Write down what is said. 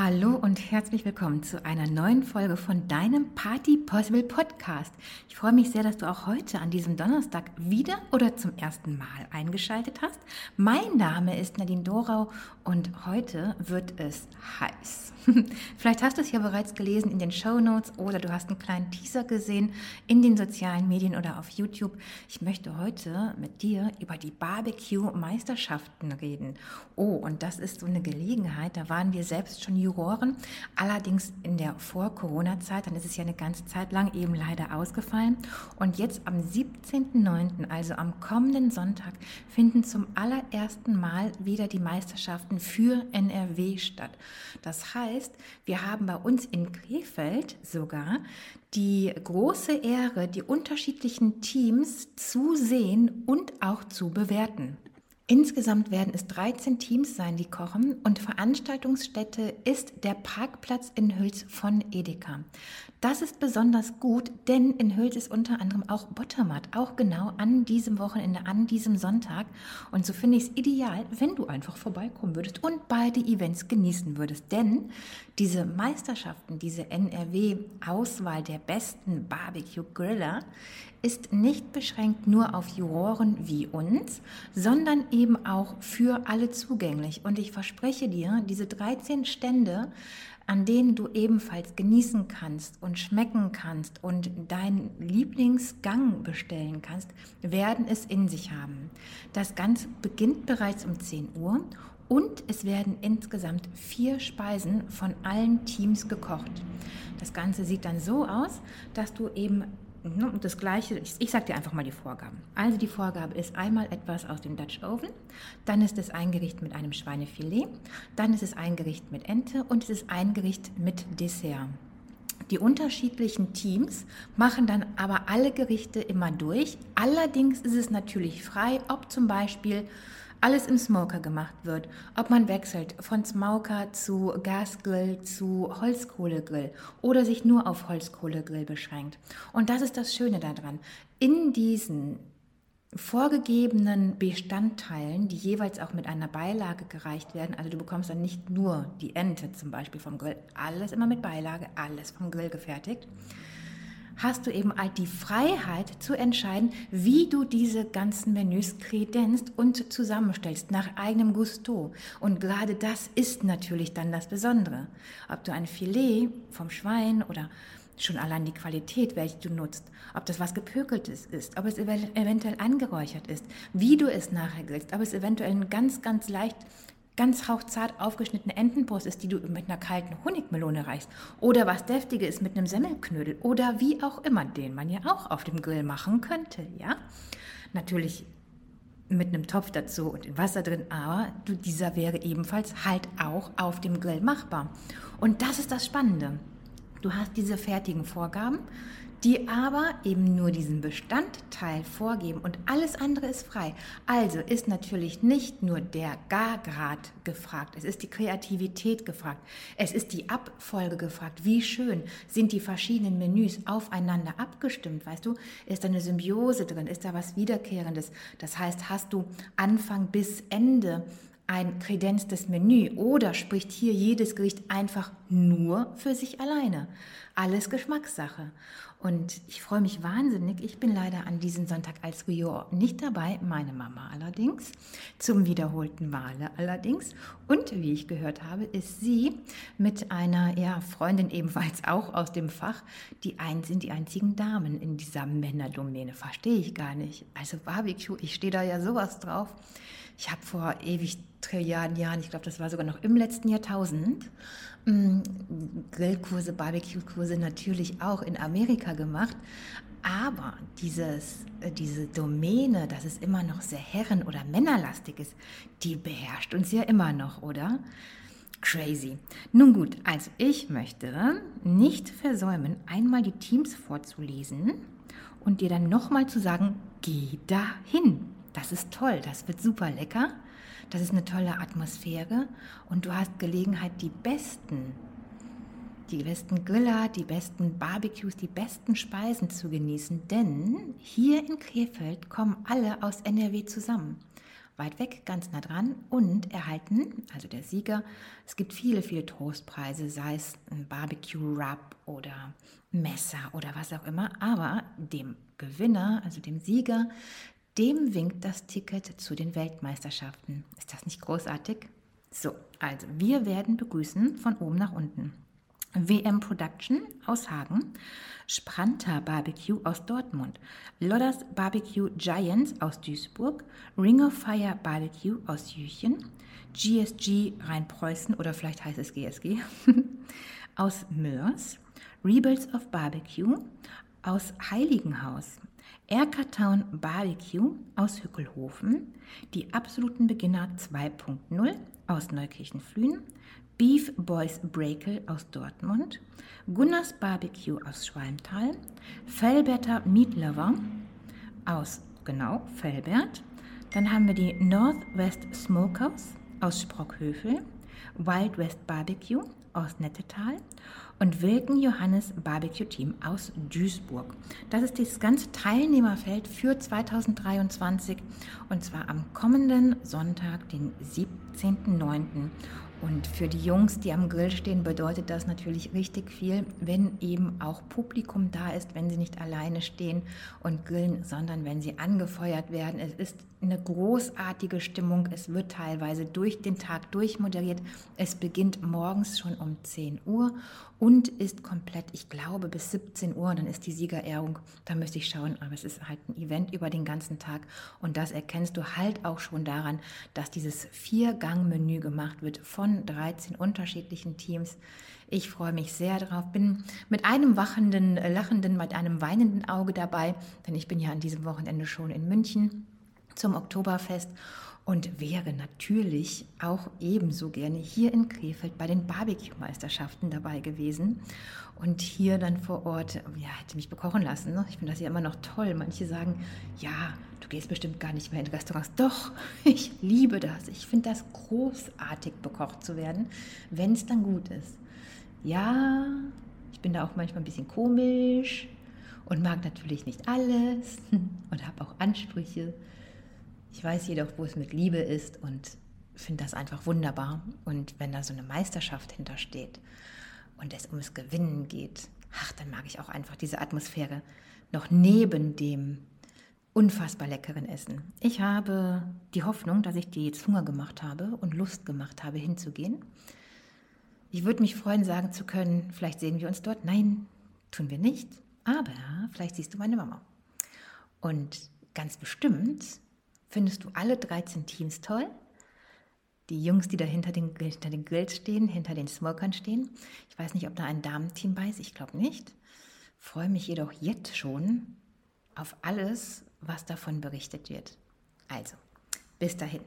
Hallo und herzlich willkommen zu einer neuen Folge von deinem Party Possible Podcast. Ich freue mich sehr, dass du auch heute an diesem Donnerstag wieder oder zum ersten Mal eingeschaltet hast. Mein Name ist Nadine Dorau und heute wird es heiß. Vielleicht hast du es ja bereits gelesen in den Show Notes oder du hast einen kleinen Teaser gesehen in den sozialen Medien oder auf YouTube. Ich möchte heute mit dir über die Barbecue-Meisterschaften reden. Oh, und das ist so eine Gelegenheit, da waren wir selbst schon Juroren, allerdings in der Vor-Corona-Zeit, dann ist es ja eine ganze Zeit lang eben leider ausgefallen. Und jetzt am 17.09., also am kommenden Sonntag, finden zum allerersten Mal wieder die Meisterschaften für NRW statt. Das heißt, wir haben bei uns in Krefeld sogar die große Ehre, die unterschiedlichen Teams zu sehen und auch zu bewerten. Insgesamt werden es 13 Teams sein, die kochen und Veranstaltungsstätte ist der Parkplatz in Hüls von Edeka. Das ist besonders gut, denn in Hüls ist unter anderem auch Bottermat, auch genau an diesem Wochenende, an diesem Sonntag. Und so finde ich es ideal, wenn du einfach vorbeikommen würdest und beide Events genießen würdest. Denn diese Meisterschaften, diese NRW-Auswahl der besten Barbecue-Griller ist nicht beschränkt nur auf Juroren wie uns, sondern eben auch für alle zugänglich. Und ich verspreche dir, diese 13 Stände an denen du ebenfalls genießen kannst und schmecken kannst und deinen Lieblingsgang bestellen kannst, werden es in sich haben. Das Ganze beginnt bereits um 10 Uhr und es werden insgesamt vier Speisen von allen Teams gekocht. Das Ganze sieht dann so aus, dass du eben und das Gleiche, ich, ich sage dir einfach mal die Vorgaben. Also die Vorgabe ist einmal etwas aus dem Dutch Oven, dann ist es ein Gericht mit einem Schweinefilet, dann ist es ein Gericht mit Ente und es ist ein Gericht mit Dessert. Die unterschiedlichen Teams machen dann aber alle Gerichte immer durch. Allerdings ist es natürlich frei, ob zum Beispiel alles im Smoker gemacht wird. Ob man wechselt von Smoker zu Gasgrill zu Holzkohlegrill oder sich nur auf Holzkohlegrill beschränkt. Und das ist das Schöne daran. In diesen vorgegebenen Bestandteilen, die jeweils auch mit einer Beilage gereicht werden. Also du bekommst dann nicht nur die Ente zum Beispiel vom Grill, alles immer mit Beilage, alles vom Grill gefertigt hast du eben halt die Freiheit zu entscheiden, wie du diese ganzen Menüs kredenzt und zusammenstellst nach eigenem Gusto. Und gerade das ist natürlich dann das Besondere. Ob du ein Filet vom Schwein oder schon allein die Qualität, welche du nutzt, ob das was gepökeltes ist, ob es eventuell angeräuchert ist, wie du es nachher grillst, ob es eventuell ein ganz, ganz leicht ganz hauchzart aufgeschnittene Entenbrust ist, die du mit einer kalten Honigmelone reichst. Oder was Deftiges mit einem Semmelknödel. Oder wie auch immer, den man ja auch auf dem Grill machen könnte, ja. Natürlich mit einem Topf dazu und in Wasser drin, aber dieser wäre ebenfalls halt auch auf dem Grill machbar. Und das ist das Spannende. Du hast diese fertigen Vorgaben, die aber eben nur diesen Bestandteil vorgeben und alles andere ist frei. Also ist natürlich nicht nur der Gargrad gefragt, es ist die Kreativität gefragt, es ist die Abfolge gefragt. Wie schön sind die verschiedenen Menüs aufeinander abgestimmt, weißt du? Ist da eine Symbiose drin? Ist da was Wiederkehrendes? Das heißt, hast du Anfang bis Ende ein kredenztes Menü oder spricht hier jedes Gericht einfach nur für sich alleine. Alles Geschmackssache. Und ich freue mich wahnsinnig. Ich bin leider an diesem Sonntag als Rio nicht dabei, meine Mama allerdings, zum wiederholten Male allerdings. Und wie ich gehört habe, ist sie mit einer ja, Freundin ebenfalls auch aus dem Fach, die ein, sind die einzigen Damen in dieser Männerdomäne. Verstehe ich gar nicht. Also Barbecue, ich stehe da ja sowas drauf. Ich habe vor ewig Trilliarden Jahren, ich glaube, das war sogar noch im letzten Jahrtausend, mm, Grillkurse, Barbecue-Kurse natürlich auch in Amerika gemacht. Aber dieses, äh, diese Domäne, dass es immer noch sehr herren- oder männerlastig ist, die beherrscht uns ja immer noch, oder? Crazy. Nun gut, also ich möchte nicht versäumen, einmal die Teams vorzulesen und dir dann nochmal zu sagen, geh dahin. Das ist toll, das wird super lecker, das ist eine tolle Atmosphäre und du hast Gelegenheit, die besten, die besten Griller, die besten Barbecues, die besten Speisen zu genießen, denn hier in Krefeld kommen alle aus NRW zusammen. weit weg, ganz nah dran und erhalten, also der Sieger, es gibt viele, viele Trostpreise, sei es ein Barbecue-Rub oder Messer oder was auch immer, aber dem Gewinner, also dem Sieger, dem winkt das Ticket zu den Weltmeisterschaften. Ist das nicht großartig? So, also wir werden begrüßen von oben nach unten. WM Production aus Hagen, Spranta Barbecue aus Dortmund, Lodders Barbecue Giants aus Duisburg, Ring of Fire Barbecue aus Jüchen, GSG Rheinpreußen oder vielleicht heißt es GSG aus Mörs, Rebels of Barbecue aus Heiligenhaus, Erkertown Barbecue aus Hückelhofen, die absoluten Beginner 2.0 aus Neukirchen-Flühen, Beef Boys Breakel aus Dortmund, Gunners Barbecue aus Schwalmtal, Felberter Meat Lover aus, genau, Felbert. Dann haben wir die Northwest Smokers aus Sprockhövel, Wild West Barbecue aus Nettetal und Wilken Johannes Barbecue Team aus Duisburg. Das ist das ganze Teilnehmerfeld für 2023 und zwar am kommenden Sonntag, den 17.09. Und für die Jungs, die am Grill stehen, bedeutet das natürlich richtig viel, wenn eben auch Publikum da ist, wenn sie nicht alleine stehen und grillen, sondern wenn sie angefeuert werden. Es ist eine großartige Stimmung. Es wird teilweise durch den Tag durchmoderiert. Es beginnt morgens schon um 10 Uhr und ist komplett, ich glaube, bis 17 Uhr. Dann ist die Siegerehrung. Da müsste ich schauen, aber es ist halt ein Event über den ganzen Tag. Und das erkennst du halt auch schon daran, dass dieses Vier-Gang-Menü gemacht wird von 13 unterschiedlichen Teams. Ich freue mich sehr drauf. Bin mit einem wachenden, lachenden, mit einem weinenden Auge dabei, denn ich bin ja an diesem Wochenende schon in München zum Oktoberfest und wäre natürlich auch ebenso gerne hier in Krefeld bei den Barbecue-Meisterschaften dabei gewesen und hier dann vor Ort, ja, hätte mich bekochen lassen. Ne? Ich finde das ja immer noch toll. Manche sagen, ja, du gehst bestimmt gar nicht mehr in Restaurants. Doch, ich liebe das. Ich finde das großartig, bekocht zu werden, wenn es dann gut ist. Ja, ich bin da auch manchmal ein bisschen komisch und mag natürlich nicht alles und habe auch Ansprüche. Ich weiß jedoch, wo es mit Liebe ist und finde das einfach wunderbar. Und wenn da so eine Meisterschaft hintersteht und es ums Gewinnen geht, ach, dann mag ich auch einfach diese Atmosphäre noch neben dem unfassbar leckeren Essen. Ich habe die Hoffnung, dass ich dir jetzt Hunger gemacht habe und Lust gemacht habe, hinzugehen. Ich würde mich freuen, sagen zu können, vielleicht sehen wir uns dort. Nein, tun wir nicht. Aber vielleicht siehst du meine Mama. Und ganz bestimmt Findest du alle 13 Teams toll? Die Jungs, die da hinter den, hinter den Grills stehen, hinter den Smokern stehen. Ich weiß nicht, ob da ein Damenteam bei ist. Ich glaube nicht. Freue mich jedoch jetzt schon auf alles, was davon berichtet wird. Also, bis dahin.